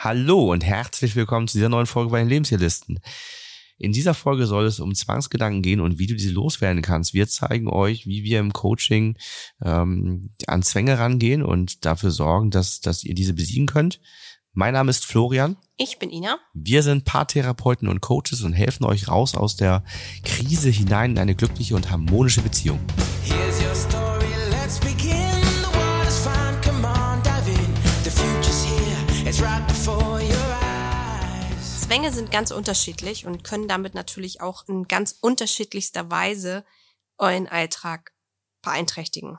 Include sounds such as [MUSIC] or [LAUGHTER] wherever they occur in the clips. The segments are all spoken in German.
Hallo und herzlich willkommen zu dieser neuen Folge bei den Lebenshierlisten. In dieser Folge soll es um Zwangsgedanken gehen und wie du diese loswerden kannst. Wir zeigen euch, wie wir im Coaching ähm, an Zwänge rangehen und dafür sorgen, dass, dass ihr diese besiegen könnt. Mein Name ist Florian. Ich bin Ina. Wir sind Paartherapeuten und Coaches und helfen euch raus aus der Krise hinein in eine glückliche und harmonische Beziehung. Here's your story, Zwänge sind ganz unterschiedlich und können damit natürlich auch in ganz unterschiedlichster Weise euren Alltag beeinträchtigen.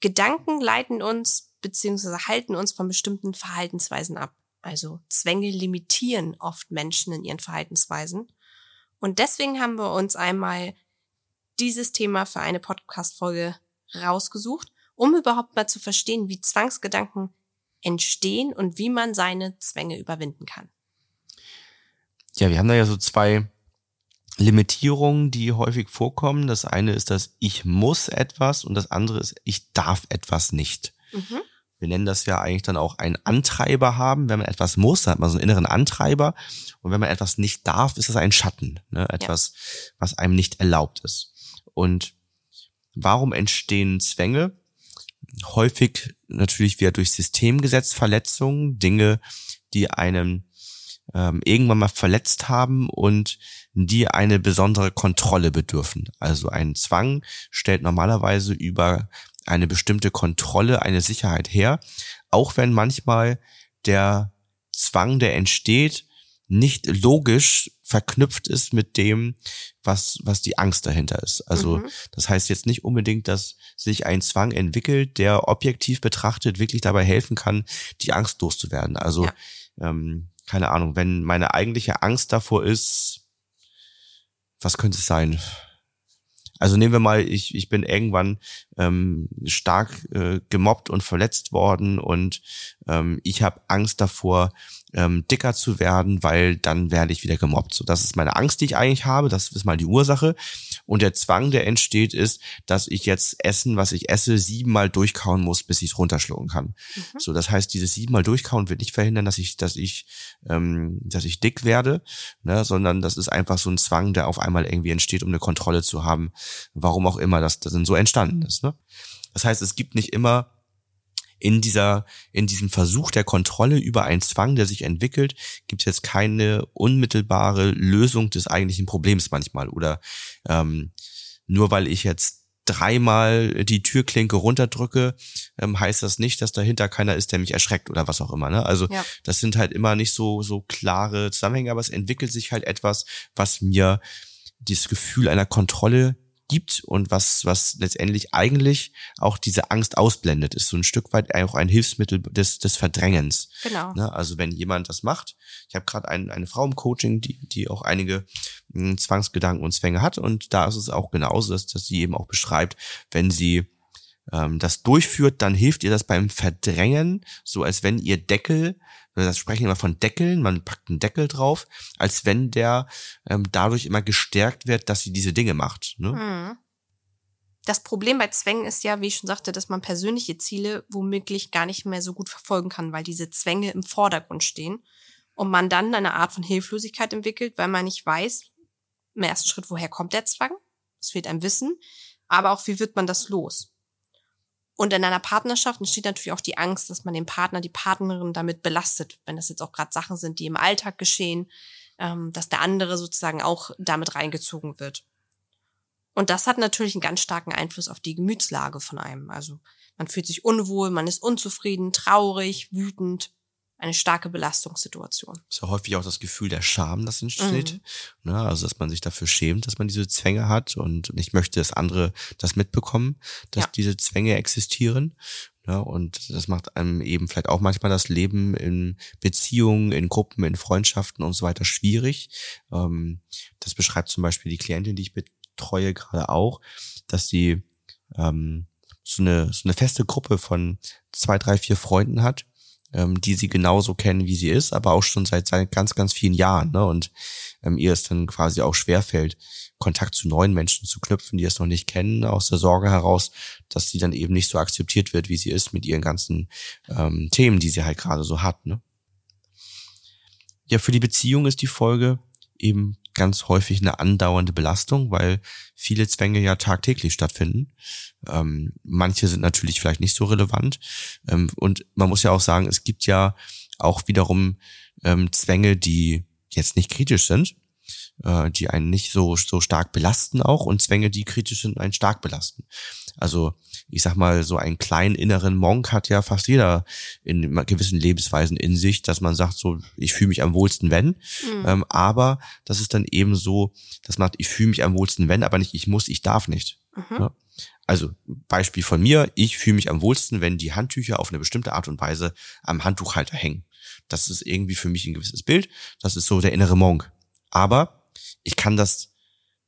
Gedanken leiten uns beziehungsweise halten uns von bestimmten Verhaltensweisen ab. Also Zwänge limitieren oft Menschen in ihren Verhaltensweisen. Und deswegen haben wir uns einmal dieses Thema für eine Podcast-Folge rausgesucht, um überhaupt mal zu verstehen, wie Zwangsgedanken entstehen und wie man seine Zwänge überwinden kann. Ja, wir haben da ja so zwei Limitierungen, die häufig vorkommen. Das eine ist das Ich muss etwas und das andere ist Ich darf etwas nicht. Mhm wir nennen das ja eigentlich dann auch einen Antreiber haben. Wenn man etwas muss, dann hat man so einen inneren Antreiber. Und wenn man etwas nicht darf, ist das ein Schatten. Ne? Etwas, ja. was einem nicht erlaubt ist. Und warum entstehen Zwänge? Häufig natürlich wieder durch Systemgesetzverletzungen, Dinge, die einem ähm, irgendwann mal verletzt haben und die eine besondere Kontrolle bedürfen. Also ein Zwang stellt normalerweise über eine bestimmte Kontrolle, eine Sicherheit her, auch wenn manchmal der Zwang, der entsteht, nicht logisch verknüpft ist mit dem, was, was die Angst dahinter ist. Also mhm. das heißt jetzt nicht unbedingt, dass sich ein Zwang entwickelt, der objektiv betrachtet wirklich dabei helfen kann, die Angst loszuwerden. Also ja. ähm, keine Ahnung, wenn meine eigentliche Angst davor ist, was könnte es sein? Also nehmen wir mal, ich, ich bin irgendwann ähm, stark äh, gemobbt und verletzt worden und ähm, ich habe Angst davor, ähm, dicker zu werden, weil dann werde ich wieder gemobbt. So, das ist meine Angst, die ich eigentlich habe. Das ist mal die Ursache. Und der Zwang, der entsteht, ist, dass ich jetzt Essen, was ich esse, siebenmal durchkauen muss, bis ich es runterschlucken kann. Mhm. So, das heißt, dieses siebenmal durchkauen wird nicht verhindern, dass ich, dass ich, ähm, dass ich dick werde, ne, sondern das ist einfach so ein Zwang, der auf einmal irgendwie entsteht, um eine Kontrolle zu haben, warum auch immer das, das denn so entstanden ist. Ne? Das heißt, es gibt nicht immer in dieser, in diesem Versuch der Kontrolle über einen Zwang, der sich entwickelt, gibt es jetzt keine unmittelbare Lösung des eigentlichen Problems manchmal. Oder ähm, nur weil ich jetzt dreimal die Türklinke runterdrücke, ähm, heißt das nicht, dass dahinter keiner ist, der mich erschreckt oder was auch immer. Ne? Also ja. das sind halt immer nicht so so klare Zusammenhänge, aber es entwickelt sich halt etwas, was mir dieses Gefühl einer Kontrolle gibt und was, was letztendlich eigentlich auch diese Angst ausblendet, ist so ein Stück weit auch ein Hilfsmittel des, des Verdrängens. Genau. Ne? Also wenn jemand das macht, ich habe gerade ein, eine Frau im Coaching, die, die auch einige mh, hm, Zwangsgedanken und Zwänge hat und da ist es auch genauso, dass, dass sie eben auch beschreibt, wenn sie ähm, das durchführt, dann hilft ihr das beim Verdrängen, so als wenn ihr Deckel das sprechen immer von Deckeln, man packt einen Deckel drauf, als wenn der ähm, dadurch immer gestärkt wird, dass sie diese Dinge macht. Ne? Mhm. Das Problem bei Zwängen ist ja, wie ich schon sagte, dass man persönliche Ziele womöglich gar nicht mehr so gut verfolgen kann, weil diese Zwänge im Vordergrund stehen und man dann eine Art von Hilflosigkeit entwickelt, weil man nicht weiß, im ersten Schritt, woher kommt der Zwang? Es fehlt einem Wissen, aber auch, wie wird man das los? Und in einer Partnerschaft entsteht natürlich auch die Angst, dass man den Partner, die Partnerin damit belastet, wenn das jetzt auch gerade Sachen sind, die im Alltag geschehen, ähm, dass der andere sozusagen auch damit reingezogen wird. Und das hat natürlich einen ganz starken Einfluss auf die Gemütslage von einem. Also man fühlt sich unwohl, man ist unzufrieden, traurig, wütend eine starke Belastungssituation. Ist ja häufig auch das Gefühl der Scham, das entsteht. Mhm. Ne? Also, dass man sich dafür schämt, dass man diese Zwänge hat und nicht möchte, dass andere das mitbekommen, dass ja. diese Zwänge existieren. Ja, ne? und das macht einem eben vielleicht auch manchmal das Leben in Beziehungen, in Gruppen, in Freundschaften und so weiter schwierig. Ähm, das beschreibt zum Beispiel die Klientin, die ich betreue, gerade auch, dass sie ähm, so eine, so eine feste Gruppe von zwei, drei, vier Freunden hat, ähm, die sie genauso kennen, wie sie ist, aber auch schon seit, seit ganz, ganz vielen Jahren. Ne? Und ähm, ihr es dann quasi auch schwerfällt, Kontakt zu neuen Menschen zu knüpfen, die es noch nicht kennen, aus der Sorge heraus, dass sie dann eben nicht so akzeptiert wird, wie sie ist mit ihren ganzen ähm, Themen, die sie halt gerade so hat. Ne? Ja, für die Beziehung ist die Folge eben ganz häufig eine andauernde Belastung, weil viele Zwänge ja tagtäglich stattfinden. Ähm, manche sind natürlich vielleicht nicht so relevant. Ähm, und man muss ja auch sagen, es gibt ja auch wiederum ähm, Zwänge, die jetzt nicht kritisch sind, äh, die einen nicht so, so stark belasten auch und Zwänge, die kritisch sind, einen stark belasten. Also ich sag mal, so einen kleinen inneren Monk hat ja fast jeder in gewissen Lebensweisen in sich, dass man sagt, so, ich fühle mich am wohlsten, wenn. Mhm. Ähm, aber das ist dann eben so, dass man, ich fühle mich am wohlsten, wenn, aber nicht, ich muss, ich darf nicht. Mhm. Ja? Also Beispiel von mir, ich fühle mich am wohlsten, wenn die Handtücher auf eine bestimmte Art und Weise am Handtuchhalter hängen. Das ist irgendwie für mich ein gewisses Bild. Das ist so der innere Monk. Aber ich kann das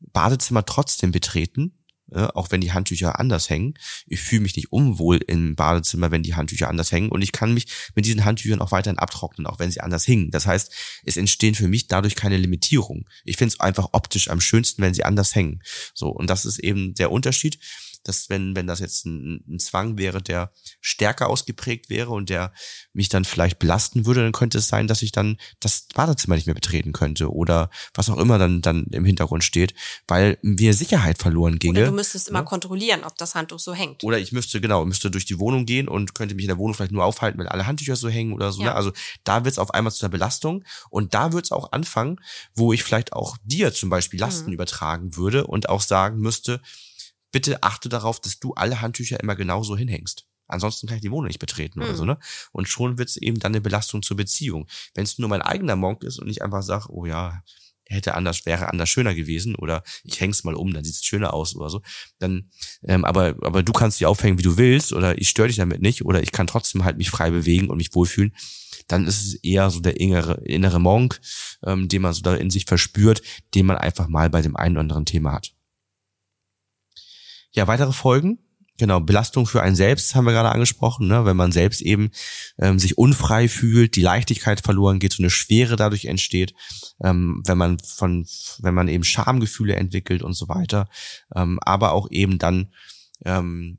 Badezimmer trotzdem betreten, ja, auch wenn die Handtücher anders hängen. Ich fühle mich nicht unwohl im Badezimmer, wenn die Handtücher anders hängen. Und ich kann mich mit diesen Handtüchern auch weiterhin abtrocknen, auch wenn sie anders hingen. Das heißt, es entstehen für mich dadurch keine Limitierungen. Ich finde es einfach optisch am schönsten, wenn sie anders hängen. So, und das ist eben der Unterschied dass wenn, wenn das jetzt ein, ein Zwang wäre, der stärker ausgeprägt wäre und der mich dann vielleicht belasten würde, dann könnte es sein, dass ich dann das Badezimmer nicht mehr betreten könnte oder was auch immer dann, dann im Hintergrund steht, weil mir Sicherheit verloren ginge. Oder du müsstest immer ja? kontrollieren, ob das Handtuch so hängt. Oder ich müsste, genau, müsste durch die Wohnung gehen und könnte mich in der Wohnung vielleicht nur aufhalten, wenn alle Handtücher so hängen oder so. Ne? Ja. Ne? Also da wird es auf einmal zu einer Belastung und da wird es auch anfangen, wo ich vielleicht auch dir zum Beispiel Lasten mhm. übertragen würde und auch sagen müsste, bitte achte darauf, dass du alle Handtücher immer genauso hinhängst. Ansonsten kann ich die Wohnung nicht betreten mhm. oder hm. so, ne? Und schon wird es eben dann eine Belastung zur Beziehung. Wenn es nur mein eigener Monk ist und ich einfach sage, oh ja, hätte anders, wäre anders schöner gewesen oder ich häng's mal um, dann sieht's schöner aus oder so. Dann, ähm, aber, aber du kannst die aufhängen, wie du willst, oder ich störe dich damit nicht, oder ich kann trotzdem halt mich frei bewegen und mich wohlfühlen, dann ist es eher so der innere, innere Monk, ähm, den man so da in sich verspürt, den man einfach mal bei dem einen oder anderen Thema hat. Ja, weitere Folgen. Genau, Belastung für einen selbst haben wir gerade angesprochen, ne? wenn man selbst eben ähm, sich unfrei fühlt, die Leichtigkeit verloren geht, so eine Schwere dadurch entsteht, ähm, wenn man von, wenn man eben Schamgefühle entwickelt und so weiter, ähm, aber auch eben dann ähm,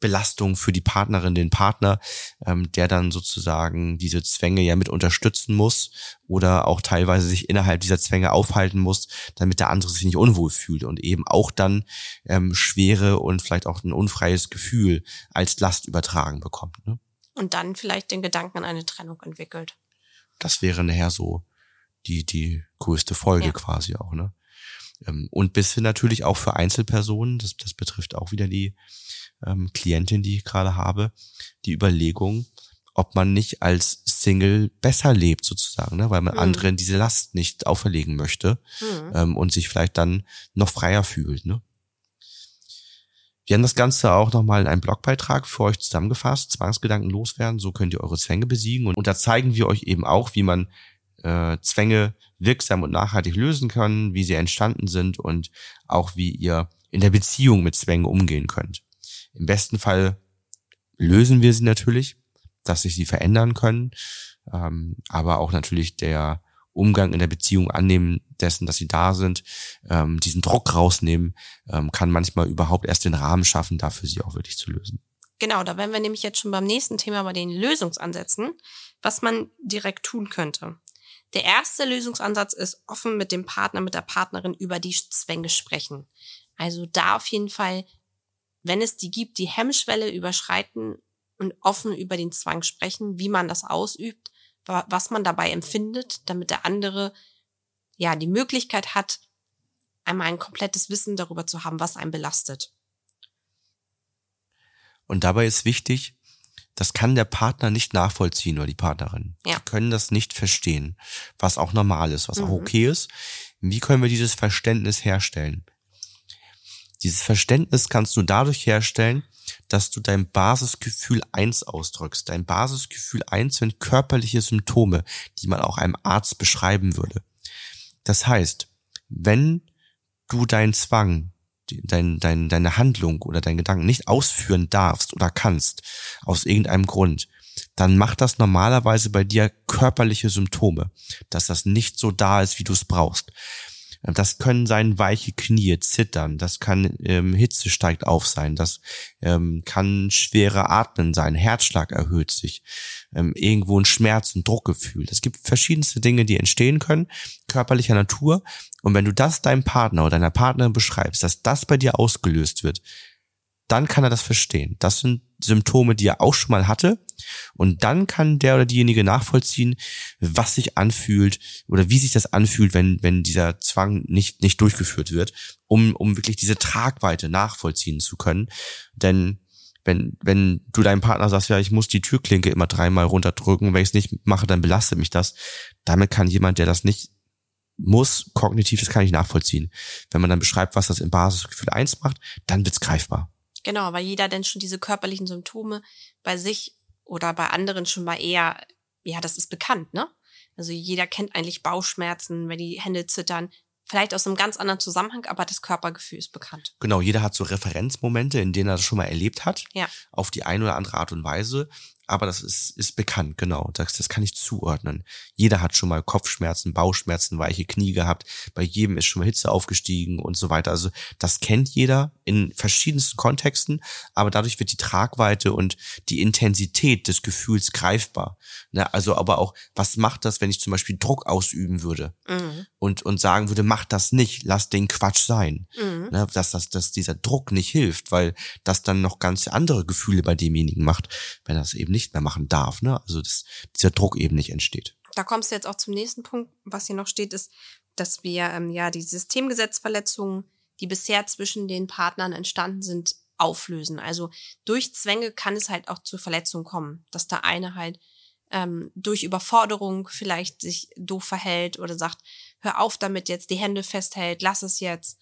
Belastung für die Partnerin, den Partner, ähm, der dann sozusagen diese Zwänge ja mit unterstützen muss oder auch teilweise sich innerhalb dieser Zwänge aufhalten muss, damit der andere sich nicht unwohl fühlt und eben auch dann ähm, schwere und vielleicht auch ein unfreies Gefühl als Last übertragen bekommt. Ne? Und dann vielleicht den Gedanken an eine Trennung entwickelt. Das wäre nachher so die, die größte Folge ja. quasi auch, ne? Ähm, und bis hin natürlich auch für Einzelpersonen, das, das betrifft auch wieder die ähm, Klientin, die ich gerade habe, die Überlegung, ob man nicht als Single besser lebt sozusagen, ne? weil man mhm. anderen diese Last nicht auferlegen möchte mhm. ähm, und sich vielleicht dann noch freier fühlt. Ne? Wir haben das Ganze auch nochmal in einem Blogbeitrag für euch zusammengefasst, Zwangsgedanken loswerden, so könnt ihr eure Zwänge besiegen. Und, und da zeigen wir euch eben auch, wie man äh, Zwänge wirksam und nachhaltig lösen kann, wie sie entstanden sind und auch wie ihr in der Beziehung mit Zwängen umgehen könnt. Im besten Fall lösen wir sie natürlich, dass sich sie verändern können, ähm, aber auch natürlich der Umgang in der Beziehung annehmen dessen, dass sie da sind, ähm, diesen Druck rausnehmen, ähm, kann manchmal überhaupt erst den Rahmen schaffen, dafür sie auch wirklich zu lösen. Genau, da wären wir nämlich jetzt schon beim nächsten Thema bei den Lösungsansätzen, was man direkt tun könnte. Der erste Lösungsansatz ist offen mit dem Partner, mit der Partnerin über die Zwänge sprechen. Also da auf jeden Fall wenn es die gibt, die Hemmschwelle überschreiten und offen über den Zwang sprechen, wie man das ausübt, was man dabei empfindet, damit der andere ja die Möglichkeit hat, einmal ein komplettes Wissen darüber zu haben, was einen belastet. Und dabei ist wichtig, das kann der Partner nicht nachvollziehen oder die Partnerin. Ja. Die können das nicht verstehen, was auch normal ist, was mhm. auch okay ist. Wie können wir dieses Verständnis herstellen? Dieses Verständnis kannst du dadurch herstellen, dass du dein Basisgefühl eins ausdrückst. Dein Basisgefühl eins sind körperliche Symptome, die man auch einem Arzt beschreiben würde. Das heißt, wenn du deinen Zwang, dein, dein, deine Handlung oder deinen Gedanken nicht ausführen darfst oder kannst, aus irgendeinem Grund, dann macht das normalerweise bei dir körperliche Symptome, dass das nicht so da ist, wie du es brauchst. Das können sein weiche Knie, Zittern, das kann ähm, Hitze steigt auf sein, das ähm, kann schwere Atmen sein, Herzschlag erhöht sich, ähm, irgendwo ein Schmerz, ein Druckgefühl. Es gibt verschiedenste Dinge, die entstehen können, körperlicher Natur. Und wenn du das deinem Partner oder deiner Partnerin beschreibst, dass das bei dir ausgelöst wird, dann kann er das verstehen. Das sind Symptome, die er auch schon mal hatte. Und dann kann der oder diejenige nachvollziehen, was sich anfühlt oder wie sich das anfühlt, wenn, wenn dieser Zwang nicht, nicht durchgeführt wird, um, um wirklich diese Tragweite nachvollziehen zu können. Denn wenn, wenn du deinem Partner sagst, ja, ich muss die Türklinke immer dreimal runterdrücken, wenn ich es nicht mache, dann belastet mich das. Damit kann jemand, der das nicht muss, kognitiv, das kann ich nachvollziehen. Wenn man dann beschreibt, was das im Basisgefühl eins macht, dann wird's greifbar. Genau, weil jeder denn schon diese körperlichen Symptome bei sich oder bei anderen schon mal eher, ja, das ist bekannt, ne? Also jeder kennt eigentlich Bauchschmerzen, wenn die Hände zittern. Vielleicht aus einem ganz anderen Zusammenhang, aber das Körpergefühl ist bekannt. Genau, jeder hat so Referenzmomente, in denen er das schon mal erlebt hat. Ja. Auf die eine oder andere Art und Weise aber das ist, ist bekannt, genau. Das, das kann ich zuordnen. Jeder hat schon mal Kopfschmerzen, Bauchschmerzen, weiche Knie gehabt. Bei jedem ist schon mal Hitze aufgestiegen und so weiter. Also das kennt jeder in verschiedensten Kontexten, aber dadurch wird die Tragweite und die Intensität des Gefühls greifbar. Ne? Also aber auch, was macht das, wenn ich zum Beispiel Druck ausüben würde mhm. und, und sagen würde, mach das nicht, lass den Quatsch sein. Mhm. Ne? Dass, dass, dass dieser Druck nicht hilft, weil das dann noch ganz andere Gefühle bei demjenigen macht, wenn das eben nicht mehr machen darf. Ne? Also dass dieser Druck eben nicht entsteht. Da kommst du jetzt auch zum nächsten Punkt, was hier noch steht, ist, dass wir ähm, ja die Systemgesetzverletzungen, die bisher zwischen den Partnern entstanden sind, auflösen. Also durch Zwänge kann es halt auch zur Verletzung kommen, dass der eine halt ähm, durch Überforderung vielleicht sich doof verhält oder sagt, hör auf damit jetzt, die Hände festhält, lass es jetzt.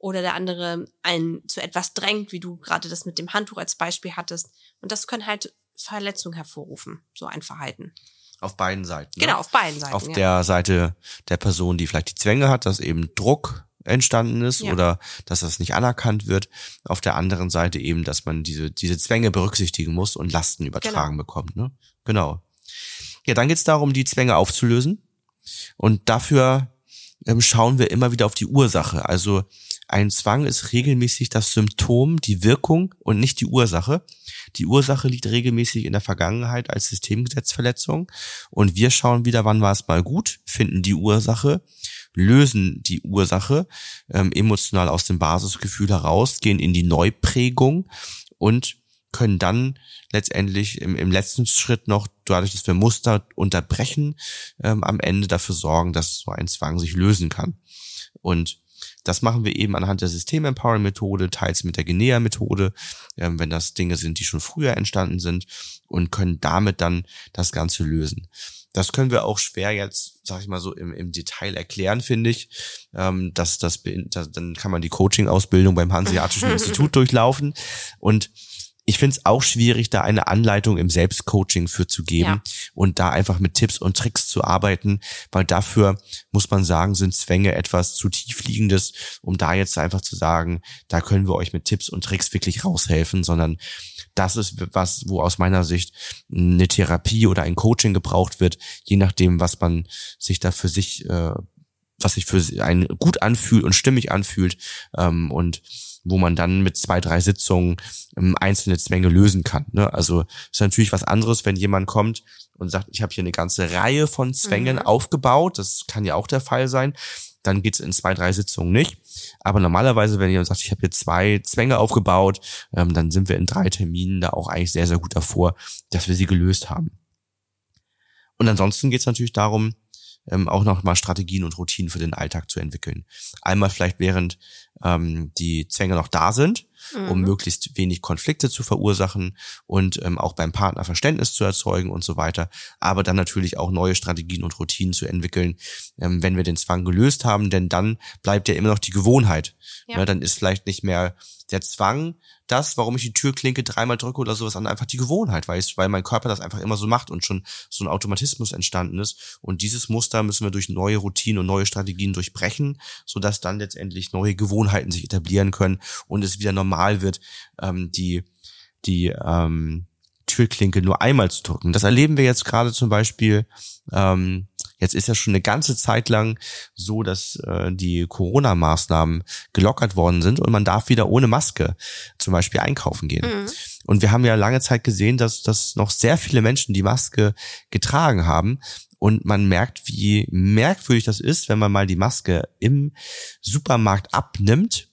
Oder der andere einen zu etwas drängt, wie du gerade das mit dem Handtuch als Beispiel hattest. Und das können halt Verletzung hervorrufen, so ein Verhalten. Auf beiden Seiten. Ne? Genau, auf beiden Seiten. Auf ja. der Seite der Person, die vielleicht die Zwänge hat, dass eben Druck entstanden ist ja. oder dass das nicht anerkannt wird. Auf der anderen Seite eben, dass man diese, diese Zwänge berücksichtigen muss und Lasten übertragen genau. bekommt. Ne? Genau. Ja, dann geht's darum, die Zwänge aufzulösen. Und dafür ähm, schauen wir immer wieder auf die Ursache. Also ein Zwang ist regelmäßig das Symptom, die Wirkung und nicht die Ursache. Die Ursache liegt regelmäßig in der Vergangenheit als Systemgesetzverletzung und wir schauen wieder, wann war es mal gut, finden die Ursache, lösen die Ursache ähm, emotional aus dem Basisgefühl heraus, gehen in die Neuprägung und können dann letztendlich im, im letzten Schritt noch, dadurch, dass wir Muster unterbrechen, ähm, am Ende dafür sorgen, dass so ein Zwang sich lösen kann. Und das machen wir eben anhand der System-Empowering-Methode, teils mit der Genea-Methode, ähm, wenn das Dinge sind, die schon früher entstanden sind und können damit dann das Ganze lösen. Das können wir auch schwer jetzt, sag ich mal so, im, im Detail erklären, finde ich. Ähm, dass das, das, dann kann man die Coaching-Ausbildung beim Hanseatischen Institut [LAUGHS] durchlaufen. Und ich finde es auch schwierig, da eine Anleitung im Selbstcoaching für zu geben ja. und da einfach mit Tipps und Tricks zu arbeiten, weil dafür muss man sagen, sind Zwänge etwas zu tiefliegendes, um da jetzt einfach zu sagen, da können wir euch mit Tipps und Tricks wirklich raushelfen, sondern das ist was, wo aus meiner Sicht eine Therapie oder ein Coaching gebraucht wird, je nachdem, was man sich da für sich, äh, was sich für einen gut anfühlt und stimmig anfühlt ähm, und wo man dann mit zwei, drei Sitzungen ähm, einzelne Zwänge lösen kann. Ne? Also ist natürlich was anderes, wenn jemand kommt und sagt, ich habe hier eine ganze Reihe von Zwängen mhm. aufgebaut. Das kann ja auch der Fall sein. Dann geht's in zwei, drei Sitzungen nicht. Aber normalerweise, wenn jemand sagt, ich habe hier zwei Zwänge aufgebaut, ähm, dann sind wir in drei Terminen da auch eigentlich sehr, sehr gut davor, dass wir sie gelöst haben. Und ansonsten geht's natürlich darum, ähm, auch nochmal Strategien und Routinen für den Alltag zu entwickeln. Einmal vielleicht während ähm, die Zwänge noch da sind, mhm. um möglichst wenig Konflikte zu verursachen und ähm, auch beim Partner Verständnis zu erzeugen und so weiter. Aber dann natürlich auch neue Strategien und Routinen zu entwickeln, ähm, wenn wir den Zwang gelöst haben, denn dann bleibt ja immer noch die Gewohnheit. Ja. Ja, ne, dann ist vielleicht nicht mehr der Zwang, das, warum ich die Türklinke dreimal drücke oder sowas an, einfach die Gewohnheit, weil, ich, weil mein Körper das einfach immer so macht und schon so ein Automatismus entstanden ist. Und dieses Muster müssen wir durch neue Routinen und neue Strategien durchbrechen, sodass dann letztendlich neue Gewohnheiten sich etablieren können und es wieder normal wird, ähm, die, die ähm, Türklinke nur einmal zu drücken. Das erleben wir jetzt gerade zum Beispiel. Ähm, jetzt ist ja schon eine ganze Zeit lang so, dass äh, die Corona-Maßnahmen gelockert worden sind und man darf wieder ohne Maske zum Beispiel einkaufen gehen. Mhm. Und wir haben ja lange Zeit gesehen, dass, dass noch sehr viele Menschen die Maske getragen haben. Und man merkt, wie merkwürdig das ist, wenn man mal die Maske im Supermarkt abnimmt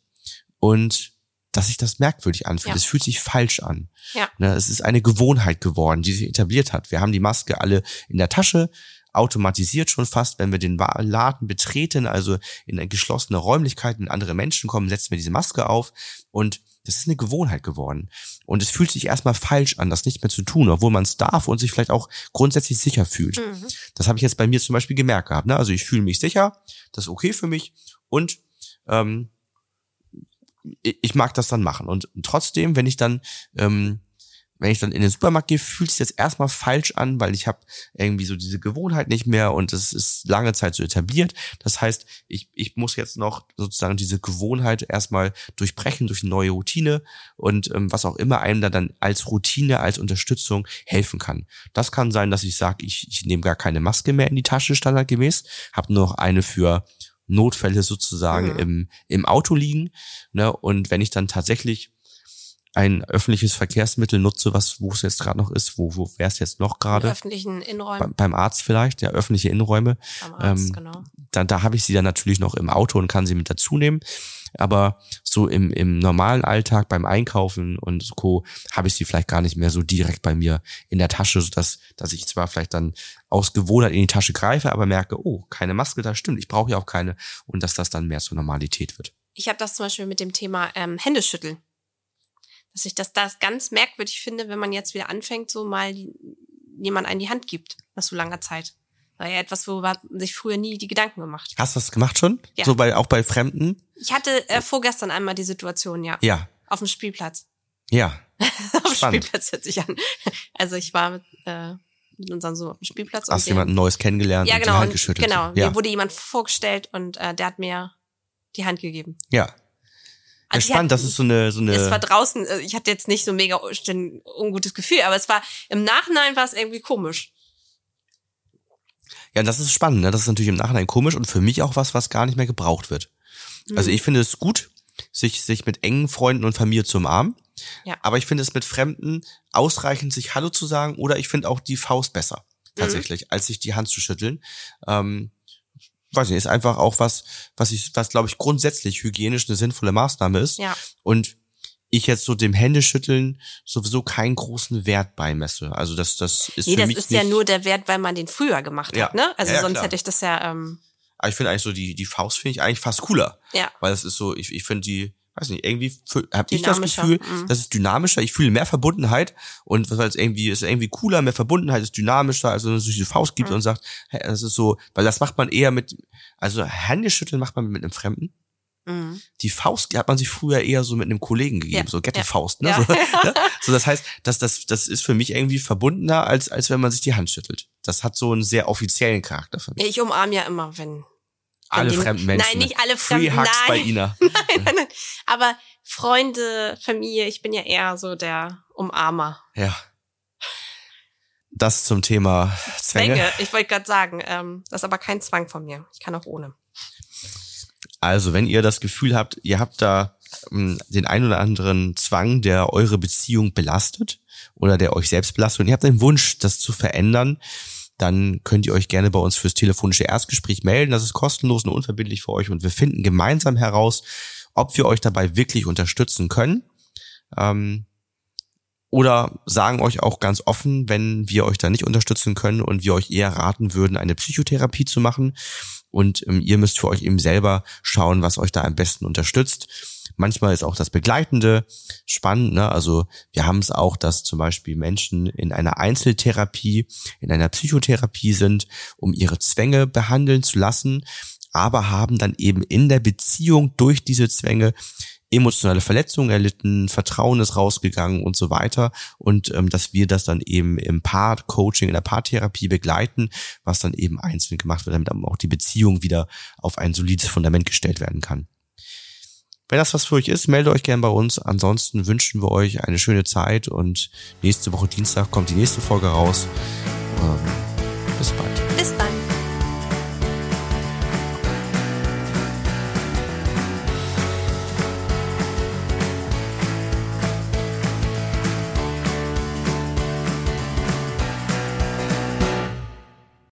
und dass sich das merkwürdig anfühlt. Es fühlt sich falsch an. Ja. Ne, es ist eine Gewohnheit geworden, die sich etabliert hat. Wir haben die Maske alle in der Tasche, automatisiert schon fast, wenn wir den Laden betreten, also in geschlossene Räumlichkeit, wenn andere Menschen kommen, setzen wir diese Maske auf und das ist eine Gewohnheit geworden. Und es fühlt sich erstmal falsch an, das nicht mehr zu tun, obwohl man es darf und sich vielleicht auch grundsätzlich sicher fühlt. Mhm. Das habe ich jetzt bei mir zum Beispiel gemerkt gehabt. Ne? Also ich fühle mich sicher, das ist okay für mich und ähm, ich mag das dann machen. Und trotzdem, wenn ich dann, ähm, wenn ich dann in den Supermarkt gehe, fühlt sich das erstmal falsch an, weil ich habe irgendwie so diese Gewohnheit nicht mehr und es ist lange Zeit so etabliert. Das heißt, ich, ich muss jetzt noch sozusagen diese Gewohnheit erstmal durchbrechen durch eine neue Routine und ähm, was auch immer einem da dann als Routine, als Unterstützung helfen kann. Das kann sein, dass ich sage, ich, ich nehme gar keine Maske mehr in die Tasche standardgemäß, habe nur noch eine für Notfälle sozusagen mhm. im, im Auto liegen. Ne? Und wenn ich dann tatsächlich ein öffentliches Verkehrsmittel nutze, was wo es jetzt gerade noch ist, wo, wo wäre es jetzt noch gerade? Öffentlichen Innenräumen. Be beim Arzt vielleicht, ja, öffentliche Innenräume. Beim Arzt, ähm, genau. Dann, da habe ich sie dann natürlich noch im Auto und kann sie mit dazu nehmen. Aber so im, im normalen Alltag, beim Einkaufen und Co. habe ich sie vielleicht gar nicht mehr so direkt bei mir in der Tasche, sodass dass ich zwar vielleicht dann aus Gewohnheit in die Tasche greife, aber merke, oh, keine Maske, da stimmt, ich brauche ja auch keine und dass das dann mehr zur Normalität wird. Ich habe das zum Beispiel mit dem Thema ähm, Händeschütteln dass ich das, das ganz merkwürdig finde, wenn man jetzt wieder anfängt, so mal jemand an die Hand gibt, nach so langer Zeit. War ja etwas, wo man sich früher nie die Gedanken gemacht. Hast du das gemacht schon? Ja. So bei, auch bei Fremden? Ich hatte äh, vorgestern einmal die Situation, ja. Ja. Auf dem Spielplatz. Ja. [LAUGHS] auf dem Spielplatz hört sich an. [LAUGHS] Also ich war mit, äh, mit unserem Sohn auf dem Spielplatz. Hast jemanden Neues kennengelernt ja, und genau, die Hand geschüttelt. Genau, ja. mir wurde jemand vorgestellt und äh, der hat mir die Hand gegeben. Ja. Also spannend, das ist so eine, so eine. Es war draußen, äh, ich hatte jetzt nicht so mega ein ungutes Gefühl, aber es war, im Nachhinein war es irgendwie komisch. Ja, das ist spannend, ne? Das ist natürlich im Nachhinein komisch und für mich auch was, was gar nicht mehr gebraucht wird. Mhm. Also ich finde es gut, sich, sich mit engen Freunden und Familie zu umarmen. Ja. Aber ich finde es mit Fremden ausreichend, sich Hallo zu sagen oder ich finde auch die Faust besser, tatsächlich, mhm. als sich die Hand zu schütteln. Ähm, weiß nicht, ist einfach auch was, was ich, was glaube ich grundsätzlich hygienisch eine sinnvolle Maßnahme ist. Ja. Und ich jetzt so dem Händeschütteln sowieso keinen großen Wert beimesse. Also das, das ist nee, für das mich ist ja nur der Wert, weil man den früher gemacht Ja. hat, ne? Also Ja, sonst klar. hätte ich das ja, ähm, Aber ich finde eigentlich so die, die Faust finde ich eigentlich fast cooler. ja. Weil das ist so, ich, ich finde die, weiß nicht, irgendwie habe ich das Gefühl, mhm. das ist dynamischer, ich fühle mehr Verbundenheit und was halt irgendwie ist irgendwie cooler, mehr Verbundenheit ist dynamischer, als wenn man sich die Faust gibt Mhm. und sagt, hey, das ist so, weil das macht man eher mit, also Händeschütteln macht man mit einem Fremden. Mhm. Die Faust hat man sich früher eher so mit einem Kollegen gegeben, Ja, so get ja. the Faust, ne? Ja. So, [LAUGHS] ne? so das heißt, das, das, das ist für mich irgendwie verbundener, als, als wenn man sich die Hand schüttelt. Das hat so einen sehr offiziellen Charakter für mich. Ich umarme ja immer, wenn. Alle die- fremden Menschen. Nein, nicht alle Free fremden. Hugs bei nein. Ina. [LAUGHS] nein, nein, nein. Aber Freunde, Familie, ich bin ja eher so der Umarmer. Ja. Das zum Thema Zwänge. Zwänge. Ich wollte gerade sagen, ähm, das ist aber kein Zwang von mir. Ich kann auch ohne. Also, wenn ihr das Gefühl habt, ihr habt da ähm, den ein oder anderen Zwang, der eure Beziehung belastet oder der euch selbst belastet und ihr habt den Wunsch, das zu verändern, dann könnt ihr euch gerne bei uns fürs telefonische Erstgespräch melden. Das ist kostenlos und unverbindlich für euch und wir finden gemeinsam heraus, ob wir euch dabei wirklich unterstützen können. Ähm, oder sagen euch auch ganz offen, wenn wir euch da nicht unterstützen können und wir euch eher raten würden, eine Psychotherapie zu machen. Und ähm, ihr müsst für euch eben selber schauen, was euch da am besten unterstützt. Manchmal ist auch das Begleitende spannend. Ne? Also wir haben es auch, dass zum Beispiel Menschen in einer Einzeltherapie, in einer Psychotherapie sind, um ihre Zwänge behandeln zu lassen, aber haben dann eben in der Beziehung durch diese Zwänge emotionale Verletzungen erlitten, Vertrauen ist rausgegangen und so weiter. Und ähm, dass wir das dann eben im Paar-Coaching, in der Paartherapie begleiten, was dann eben einzeln gemacht wird, damit auch die Beziehung wieder auf ein solides Fundament gestellt werden kann. Wenn das was für euch ist, meldet euch gerne bei uns. Ansonsten wünschen wir euch eine schöne Zeit und nächste Woche Dienstag kommt die nächste Folge raus. Ähm, bis bald. Bis dann.